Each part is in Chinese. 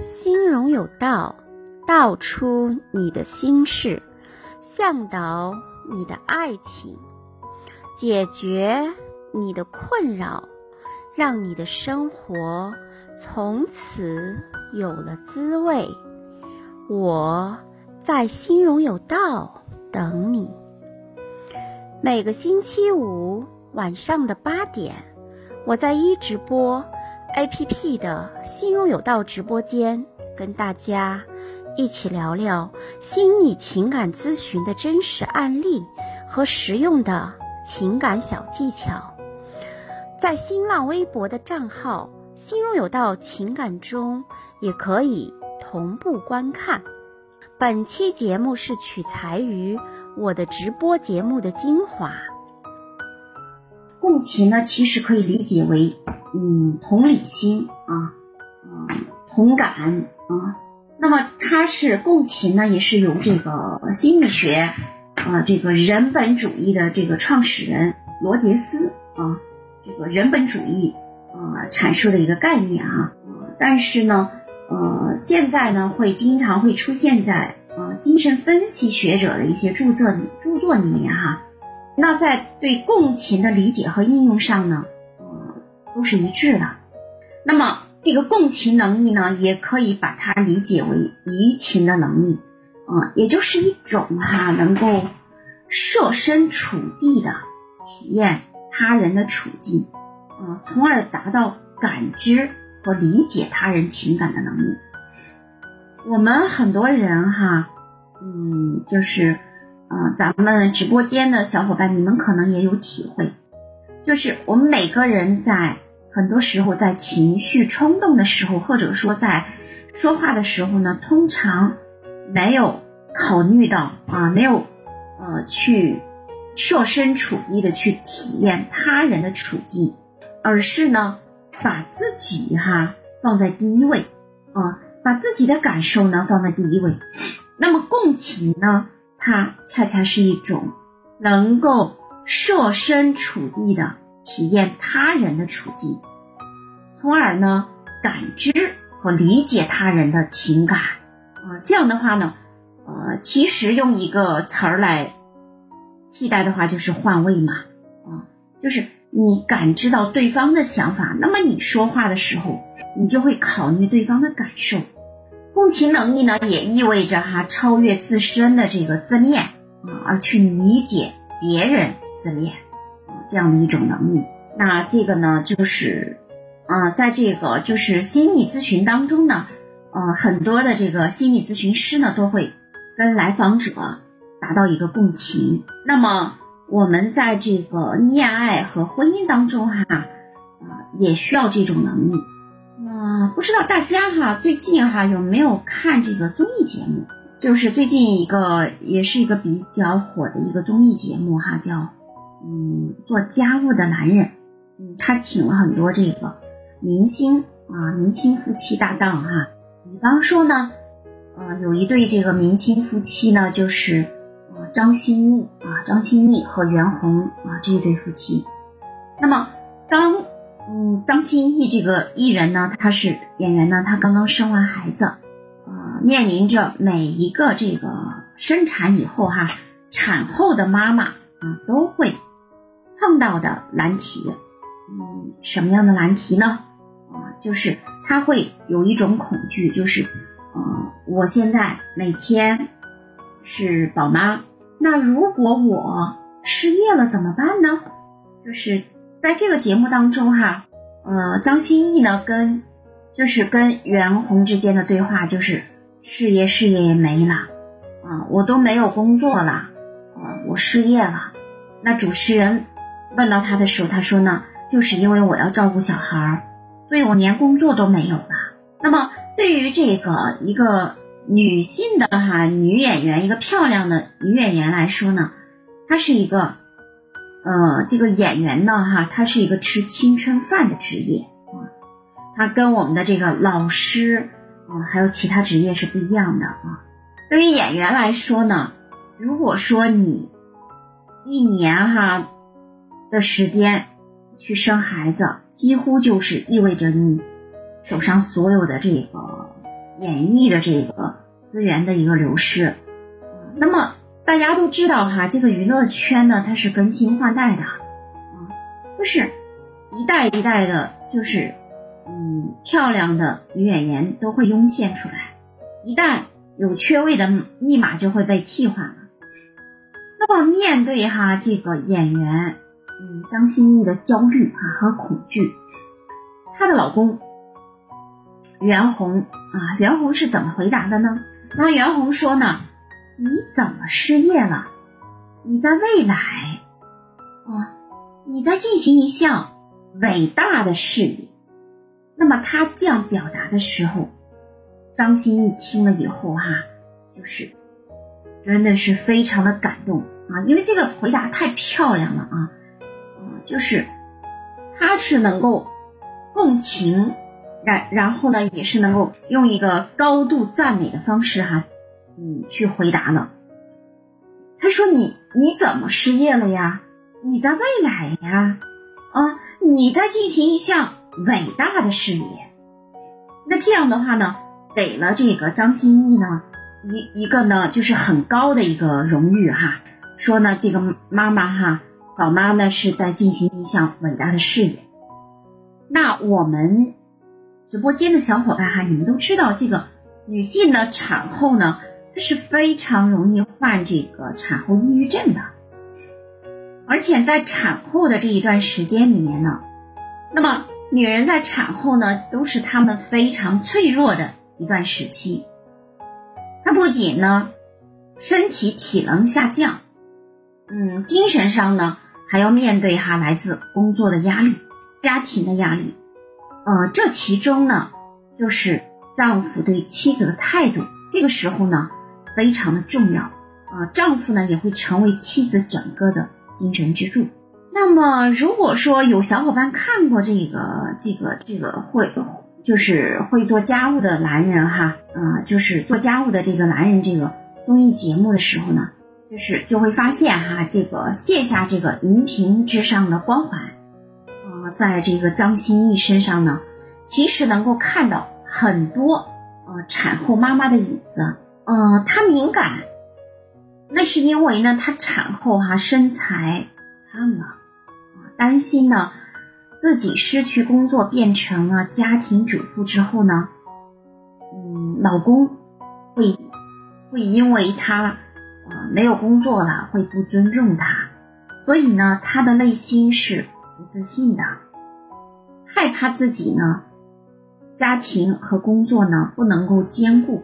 心中有道，道出你的心事，向导你的爱情，解决你的困扰，让你的生活从此有了滋味。我在心中有道等你。每个星期五晚上的八点，我在一直播。A.P.P 的心中有道直播间，跟大家一起聊聊心理情感咨询的真实案例和实用的情感小技巧。在新浪微博的账号“心中有道情感”中也可以同步观看。本期节目是取材于我的直播节目的精华。共情呢，其实可以理解为。嗯，同理心啊，嗯，同感啊，那么它是共情呢，也是由这个心理学啊，这个人本主义的这个创始人罗杰斯啊，这个人本主义啊阐述的一个概念啊，但是呢，呃，现在呢会经常会出现在啊精神分析学者的一些著作著作里面哈，那在对共情的理解和应用上呢。都是一致的。那么，这个共情能力呢，也可以把它理解为移情的能力，啊，也就是一种哈能够设身处地的体验他人的处境，啊，从而达到感知和理解他人情感的能力。我们很多人哈，嗯，就是，呃，咱们直播间的小伙伴，你们可能也有体会。就是我们每个人在很多时候在情绪冲动的时候，或者说在说话的时候呢，通常没有考虑到啊，没有呃去设身处地的去体验他人的处境，而是呢把自己哈放在第一位啊，把自己的感受呢放在第一位。那么共情呢，它恰恰是一种能够。设身处地的体验他人的处境，从而呢感知和理解他人的情感啊，这样的话呢，呃，其实用一个词儿来替代的话，就是换位嘛，啊，就是你感知到对方的想法，那么你说话的时候，你就会考虑对方的感受。共情能力呢，也意味着哈超越自身的这个自恋啊，而去理解别人。自恋啊，这样的一种能力。那这个呢，就是啊，在这个就是心理咨询当中呢，呃，很多的这个心理咨询师呢，都会跟来访者达到一个共情。那么我们在这个恋爱和婚姻当中哈，啊，也需要这种能力。啊，不知道大家哈最近哈有没有看这个综艺节目？就是最近一个也是一个比较火的一个综艺节目哈，叫。嗯，做家务的男人，嗯，他请了很多这个明星啊，明星夫妻搭档哈。比方说呢，呃，有一对这个明星夫妻呢，就是呃张歆艺啊，张歆艺和袁弘啊这一对夫妻。那么，当嗯张歆艺这个艺人呢，他是演员呢，他刚刚生完孩子，呃，面临着每一个这个生产以后哈，产后的妈妈啊都会。碰到的难题，嗯，什么样的难题呢？啊，就是他会有一种恐惧，就是，呃，我现在每天是宝妈，那如果我失业了怎么办呢？就是在这个节目当中哈，呃，张歆艺呢跟就是跟袁弘之间的对话就是事业事业也没了，啊，我都没有工作了，啊，我失业了，那主持人。问到他的时候，他说呢，就是因为我要照顾小孩儿，所以我连工作都没有了。那么对于这个一个女性的哈女演员，一个漂亮的女演员来说呢，她是一个，呃，这个演员呢哈，他是一个吃青春饭的职业啊，他跟我们的这个老师啊，还有其他职业是不一样的啊。对于演员来说呢，如果说你一年哈。的时间去生孩子，几乎就是意味着你手上所有的这个演绎的这个资源的一个流失。那么大家都知道哈，这个娱乐圈呢，它是更新换代的，啊，就是一代一代的，就是嗯，漂亮的女演员都会涌现出来，一旦有缺位的密码就会被替换了。那么面对哈这个演员，嗯，张歆艺的焦虑哈和恐惧，她的老公袁弘啊，袁弘是怎么回答的呢？那袁弘说呢，你怎么失业了？你在未来啊，你在进行一项伟大的事业。那么他这样表达的时候，张歆艺听了以后哈，就是。真的是非常的感动啊，因为这个回答太漂亮了啊，嗯，就是他是能够共情，然然后呢，也是能够用一个高度赞美的方式哈，嗯，去回答了。他说：“你你怎么失业了呀？你在未来呀？啊，你在进行一项伟大的事业。那这样的话呢，给了这个张歆艺呢。”一一个呢，就是很高的一个荣誉哈，说呢，这个妈妈哈，宝妈呢是在进行一项伟大的事业。那我们直播间的小伙伴哈，你们都知道，这个女性呢产后呢，是非常容易患这个产后抑郁症的，而且在产后的这一段时间里面呢，那么女人在产后呢，都是她们非常脆弱的一段时期。她不仅呢，身体体能下降，嗯，精神上呢还要面对哈来自工作的压力、家庭的压力，呃，这其中呢就是丈夫对妻子的态度，这个时候呢非常的重要，啊，丈夫呢也会成为妻子整个的精神支柱。那么如果说有小伙伴看过这个这个这个会。就是会做家务的男人哈，啊，就是做家务的这个男人，这个综艺节目的时候呢，就是就会发现哈，这个卸下这个荧屏之上的光环，啊，在这个张歆艺身上呢，其实能够看到很多呃产后妈妈的影子，呃，她敏感，那是因为呢，她产后哈身材胖了，担心呢。自己失去工作，变成了家庭主妇之后呢，嗯，老公会会因为她呃没有工作了，会不尊重她，所以呢，她的内心是不自信的，害怕自己呢家庭和工作呢不能够兼顾，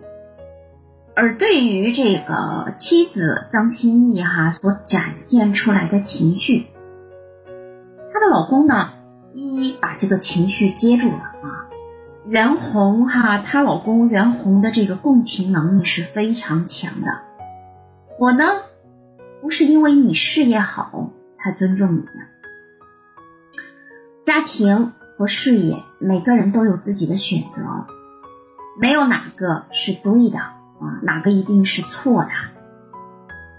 而对于这个妻子张歆艺哈所展现出来的情绪，她的老公呢。一一把这个情绪接住了啊，袁弘哈，她老公袁弘的这个共情能力是非常强的。我呢，不是因为你事业好才尊重你的，家庭和事业每个人都有自己的选择，没有哪个是对的啊，哪个一定是错的。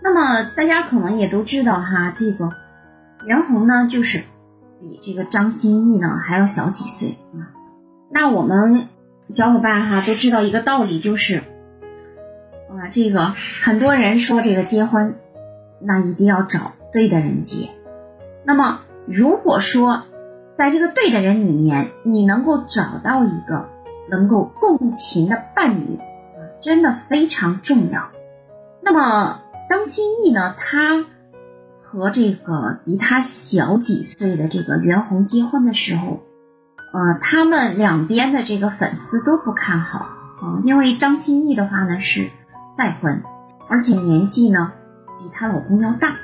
那么大家可能也都知道哈，这个袁弘呢，就是。比这个张歆艺呢还要小几岁啊？那我们小伙伴哈都知道一个道理，就是啊，这个很多人说这个结婚，那一定要找对的人结。那么如果说在这个对的人里面，你能够找到一个能够共情的伴侣，真的非常重要。那么张歆艺呢，他。和这个比他小几岁的这个袁弘结婚的时候，呃，他们两边的这个粉丝都不看好啊，因为张歆艺的话呢是再婚，而且年纪呢比她老公要大，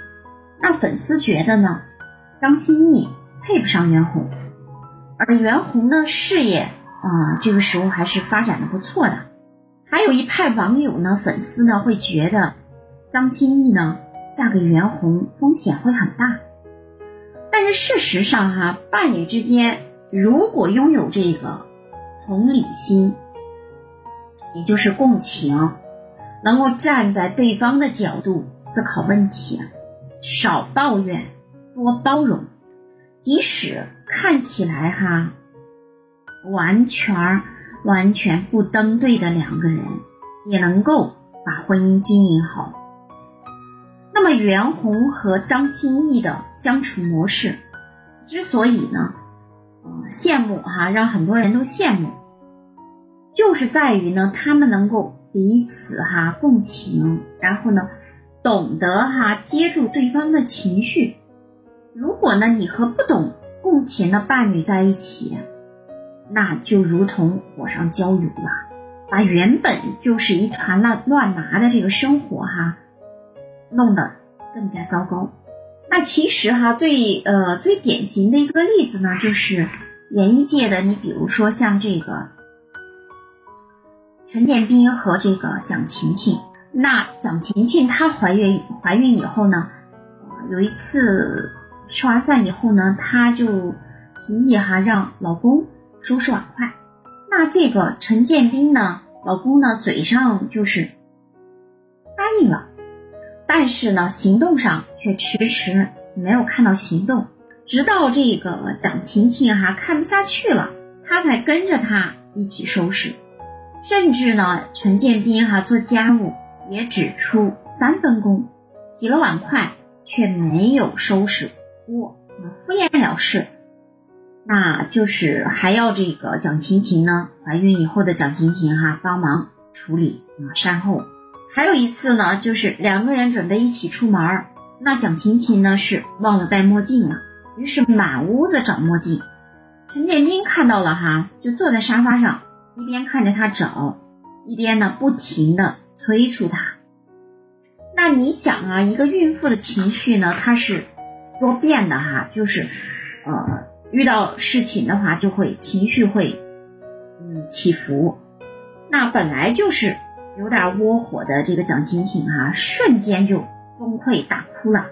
那粉丝觉得呢张歆艺配不上袁弘，而袁弘的事业啊这个时候还是发展的不错的，还有一派网友呢粉丝呢会觉得张歆艺呢。嫁给袁弘风险会很大，但是事实上哈，伴侣之间如果拥有这个同理心，也就是共情，能够站在对方的角度思考问题，少抱怨，多包容，即使看起来哈完全儿完全不登对的两个人，也能够把婚姻经营好。那么袁弘和张歆艺的相处模式，之所以呢，呃，羡慕哈，让很多人都羡慕，就是在于呢，他们能够彼此哈共情，然后呢，懂得哈接住对方的情绪。如果呢，你和不懂共情的伴侣在一起，那就如同火上浇油了，把原本就是一团乱乱麻的这个生活哈。弄得更加糟糕。那其实哈，最呃最典型的一个例子呢，就是演艺界的，你比如说像这个陈建斌和这个蒋勤勤。那蒋勤勤她怀孕怀孕以后呢，有一次吃完饭以后呢，她就提议哈让老公收拾碗筷。那这个陈建斌呢，老公呢嘴上就是答应了。但是呢，行动上却迟迟没有看到行动，直到这个蒋勤勤哈看不下去了，他才跟着他一起收拾。甚至呢，陈建斌哈做家务也只出三分工，洗了碗筷却没有收拾锅，敷衍了事。那就是还要这个蒋勤勤呢，怀孕以后的蒋勤勤哈帮忙处理啊善后。还有一次呢，就是两个人准备一起出门，那蒋勤勤呢是忘了戴墨镜了，于是满屋子找墨镜。陈建斌看到了哈，就坐在沙发上，一边看着他找，一边呢不停的催促他。那你想啊，一个孕妇的情绪呢，它是多变的哈，就是呃遇到事情的话就会情绪会嗯起伏，那本来就是。有点窝火的这个蒋勤勤啊，瞬间就崩溃大哭了。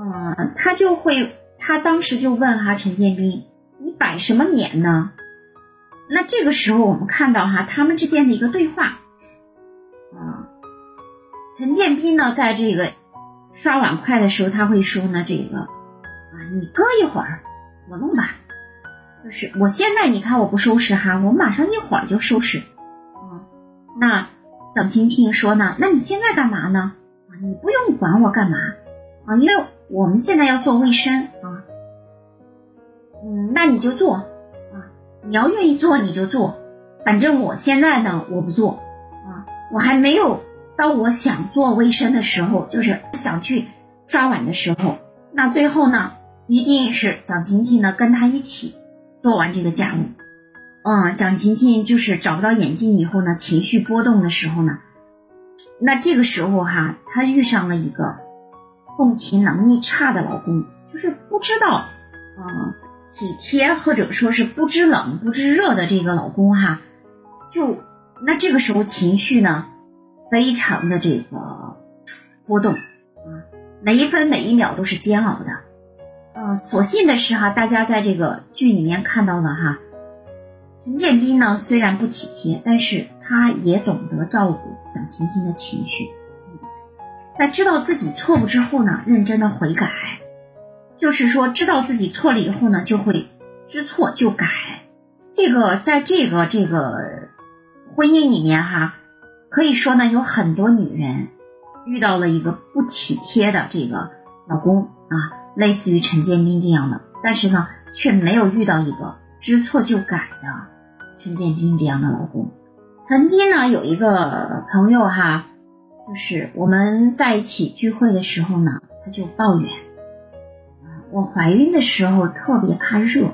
嗯，他就会，他当时就问哈陈建斌：“你摆什么脸呢？”那这个时候我们看到哈他们之间的一个对话。啊，陈建斌呢，在这个刷碗筷的时候，他会说呢：“这个啊，你搁一会儿，我弄吧。就是我现在你看我不收拾哈，我马上一会儿就收拾。”那蒋青青说呢？那你现在干嘛呢？啊，你不用管我干嘛啊，因为我们现在要做卫生啊。嗯，那你就做啊，你要愿意做你就做，反正我现在呢我不做啊，我还没有到我想做卫生的时候，就是想去刷碗的时候。那最后呢，一定是蒋勤勤呢跟他一起做完这个家务。嗯，蒋勤勤就是找不到眼镜以后呢，情绪波动的时候呢，那这个时候哈，她遇上了一个共情能力差的老公，就是不知道嗯体贴或者说是不知冷不知热的这个老公哈，就那这个时候情绪呢非常的这个波动啊，每一分每一秒都是煎熬的。嗯，所幸的是哈，大家在这个剧里面看到了哈。陈建斌呢，虽然不体贴，但是他也懂得照顾蒋勤勤的情绪。在知道自己错误之后呢，认真的悔改，就是说知道自己错了以后呢，就会知错就改。这个在这个这个婚姻里面哈，可以说呢，有很多女人遇到了一个不体贴的这个老公啊，类似于陈建斌这样的，但是呢，却没有遇到一个知错就改的。陈建斌这样的老公，曾经呢有一个朋友哈，就是我们在一起聚会的时候呢，他就抱怨，我怀孕的时候特别怕热，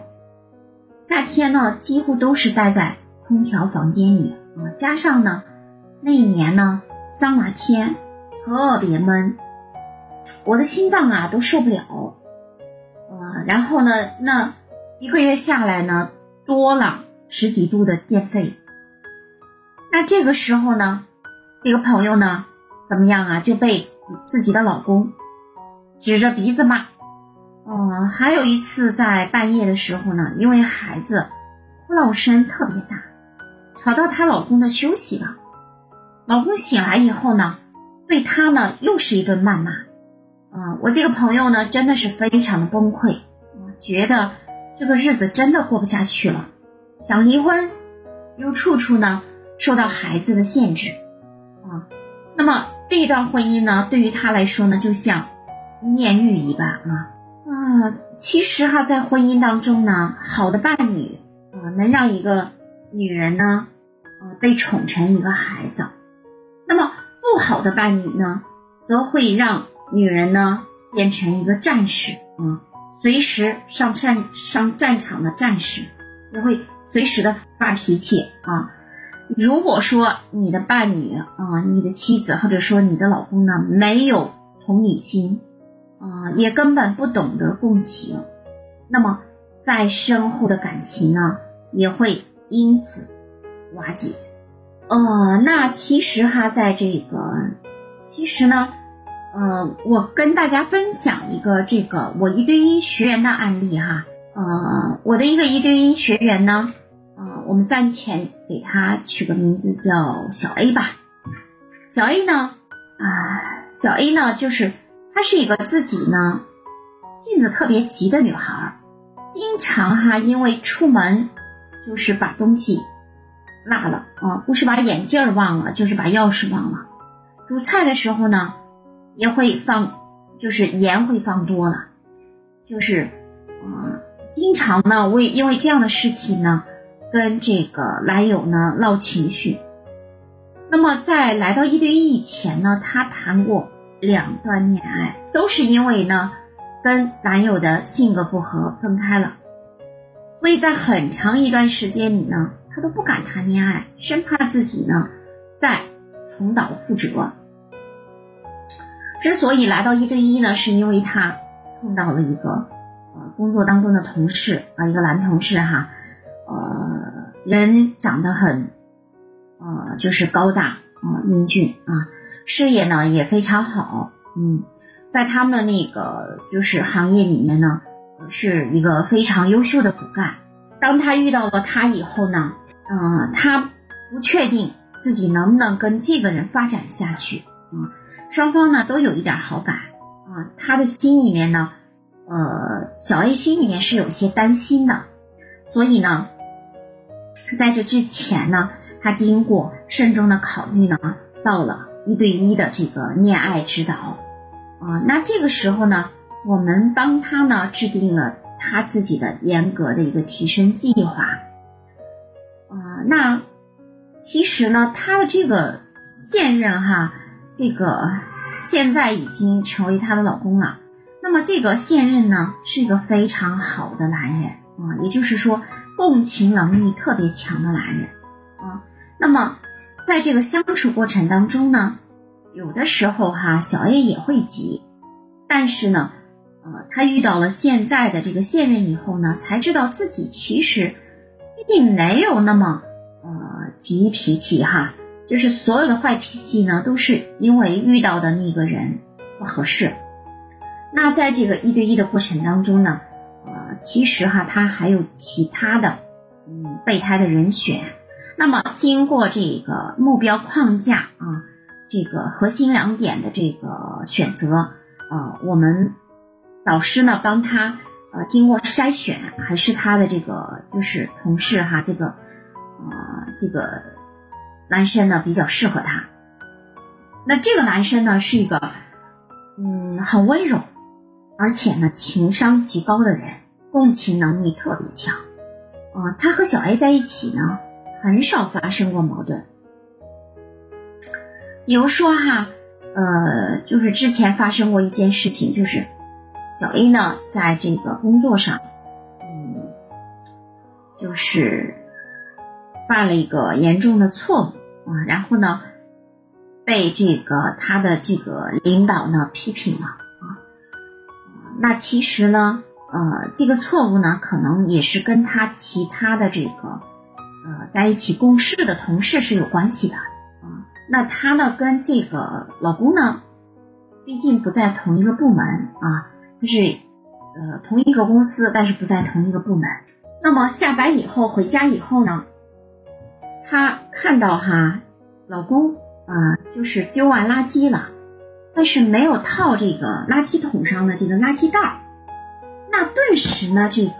夏天呢几乎都是待在空调房间里啊，加上呢那一年呢桑拿天特别闷，我的心脏啊都受不了，呃，然后呢那一个月下来呢多了。十几度的电费，那这个时候呢，这个朋友呢，怎么样啊？就被自己的老公指着鼻子骂。嗯，还有一次在半夜的时候呢，因为孩子哭闹声特别大，吵到她老公的休息了。老公醒来以后呢，对她呢又是一顿谩骂。啊，我这个朋友呢，真的是非常的崩溃，觉得这个日子真的过不下去了。想离婚，又处处呢受到孩子的限制啊。那么这一段婚姻呢，对于他来说呢，就像炼狱一般啊啊。其实哈，在婚姻当中呢，好的伴侣啊，能让一个女人呢，呃，被宠成一个孩子。那么不好的伴侣呢，则会让女人呢变成一个战士啊，随时上战上战场的战士，也会随时的发脾气啊。如果说你的伴侣啊，你的妻子或者说你的老公呢，没有同理心啊，也根本不懂得共情，那么再深厚的感情呢，也会因此瓦解。呃，那其实哈，在这个，其实呢，呃，我跟大家分享一个这个我一对一学员的案例哈，呃，我的一个一对一学员呢。呃我们暂且给他取个名字叫小 A 吧。小 A 呢，啊，小 A 呢，就是她是一个自己呢性子特别急的女孩，经常哈因为出门就是把东西落了啊，不是把眼镜忘了，就是把钥匙忘了。煮菜的时候呢，也会放，就是盐会放多了，就是啊，经常呢为因为这样的事情呢。跟这个男友呢闹情绪，那么在来到一对一以前呢，她谈过两段恋爱，都是因为呢跟男友的性格不合分开了，所以在很长一段时间里呢，她都不敢谈恋爱，生怕自己呢再重蹈覆辙。之所以来到一对一呢，是因为他碰到了一个呃工作当中的同事啊，一个男同事哈。呃，人长得很，呃，就是高大啊，英俊啊，事业呢也非常好，嗯，在他们那个就是行业里面呢，是一个非常优秀的骨干。当他遇到了他以后呢，嗯，他不确定自己能不能跟这个人发展下去，啊，双方呢都有一点好感，啊，他的心里面呢，呃，小 A 心里面是有些担心的，所以呢。在这之前呢，他经过慎重的考虑呢，到了一对一的这个恋爱指导，啊，那这个时候呢，我们帮他呢制定了他自己的严格的一个提升计划，啊，那其实呢，他的这个现任哈，这个现在已经成为她的老公了，那么这个现任呢，是一个非常好的男人啊，也就是说。共情能力特别强的男人啊，那么在这个相处过程当中呢，有的时候哈，小 A 也会急，但是呢，呃，他遇到了现在的这个现任以后呢，才知道自己其实并没有那么呃急脾气哈，就是所有的坏脾气呢，都是因为遇到的那个人不合适。那在这个一对一的过程当中呢。呃其实哈，他还有其他的，嗯，备胎的人选。那么经过这个目标框架啊，这个核心两点的这个选择啊，我们导师呢帮他呃经过筛选，还是他的这个就是同事哈，这个呃这个男生呢比较适合他。那这个男生呢是一个嗯很温柔，而且呢情商极高的人。共情能力特别强，啊，他和小 A 在一起呢，很少发生过矛盾。比如说哈，呃，就是之前发生过一件事情，就是小 A 呢，在这个工作上，嗯，就是犯了一个严重的错误啊，然后呢，被这个他的这个领导呢批评了啊，那其实呢。呃，这个错误呢，可能也是跟他其他的这个呃在一起共事的同事是有关系的啊。那他呢，跟这个老公呢，毕竟不在同一个部门啊，就是呃同一个公司，但是不在同一个部门。那么下班以后回家以后呢，她看到哈老公啊，就是丢完垃圾了，但是没有套这个垃圾桶上的这个垃圾袋。那顿时呢，这个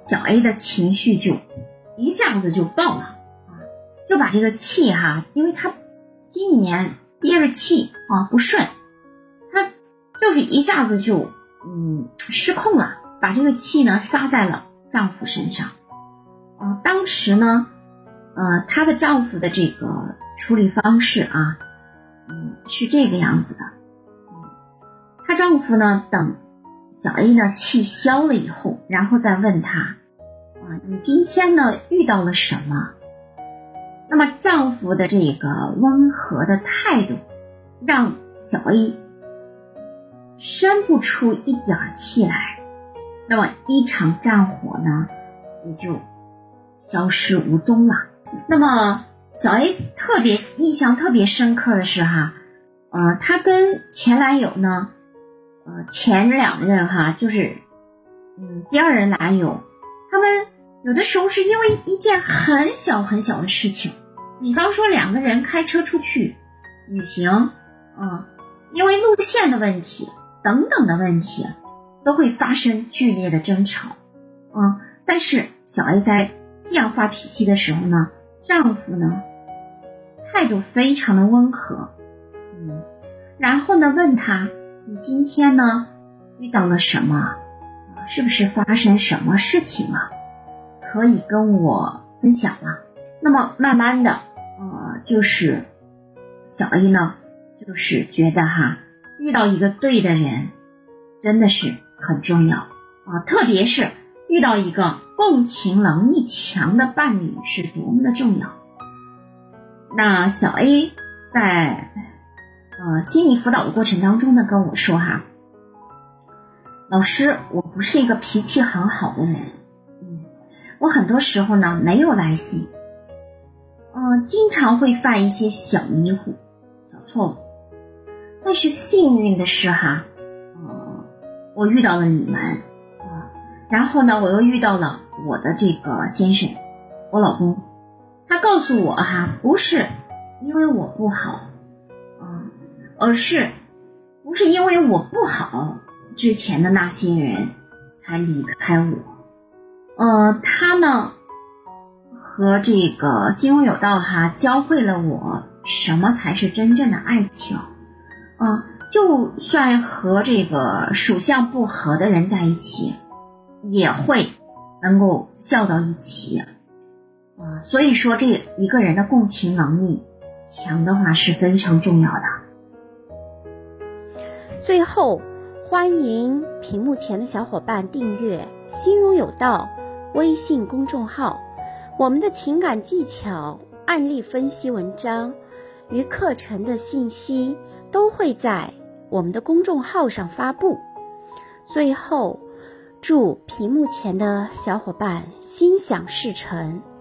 小 A 的情绪就一下子就爆了啊，就把这个气哈，因为她心里面憋着气啊不顺，她就是一下子就嗯失控了，把这个气呢撒在了丈夫身上。啊，当时呢，呃，她的丈夫的这个处理方式啊，嗯，是这个样子的。她丈夫呢，等小 A 呢气消了以后，然后再问她，啊，你今天呢遇到了什么？那么丈夫的这个温和的态度，让小 A 生不出一点气来，那么一场战火呢，也就。消失无踪了。那么小 A 特别印象特别深刻的是哈，呃，她跟前男友呢，呃，前两任哈，就是嗯，第二任男友，他们有的时候是因为一件很小很小的事情，比方说两个人开车出去旅行，嗯，因为路线的问题等等的问题，都会发生剧烈的争吵，嗯，但是小 A 在。这样发脾气的时候呢，丈夫呢态度非常的温和，嗯，然后呢问他，你今天呢遇到了什么？是不是发生什么事情了？可以跟我分享吗？那么慢慢的，呃，就是小 A 呢，就是觉得哈，遇到一个对的人真的是很重要啊，特别是遇到一个。共情能力强的伴侣是多么的重要。那小 A 在呃心理辅导的过程当中呢，跟我说哈，老师，我不是一个脾气很好的人，嗯，我很多时候呢没有耐心，嗯，经常会犯一些小迷糊、小错误。但是幸运的是哈，呃，我遇到了你们，然后呢，我又遇到了。我的这个先生，我老公，他告诉我哈，不是因为我不好，啊，而是不是因为我不好，之前的那些人才离开我，呃，他呢和这个心中有道哈，教会了我什么才是真正的爱情，啊，就算和这个属相不合的人在一起，也会。能够笑到一起，啊，所以说这一个人的共情能力强的话是非常重要的。最后，欢迎屏幕前的小伙伴订阅“心如有道”微信公众号，我们的情感技巧、案例分析文章与课程的信息都会在我们的公众号上发布。最后。祝屏幕前的小伙伴心想事成。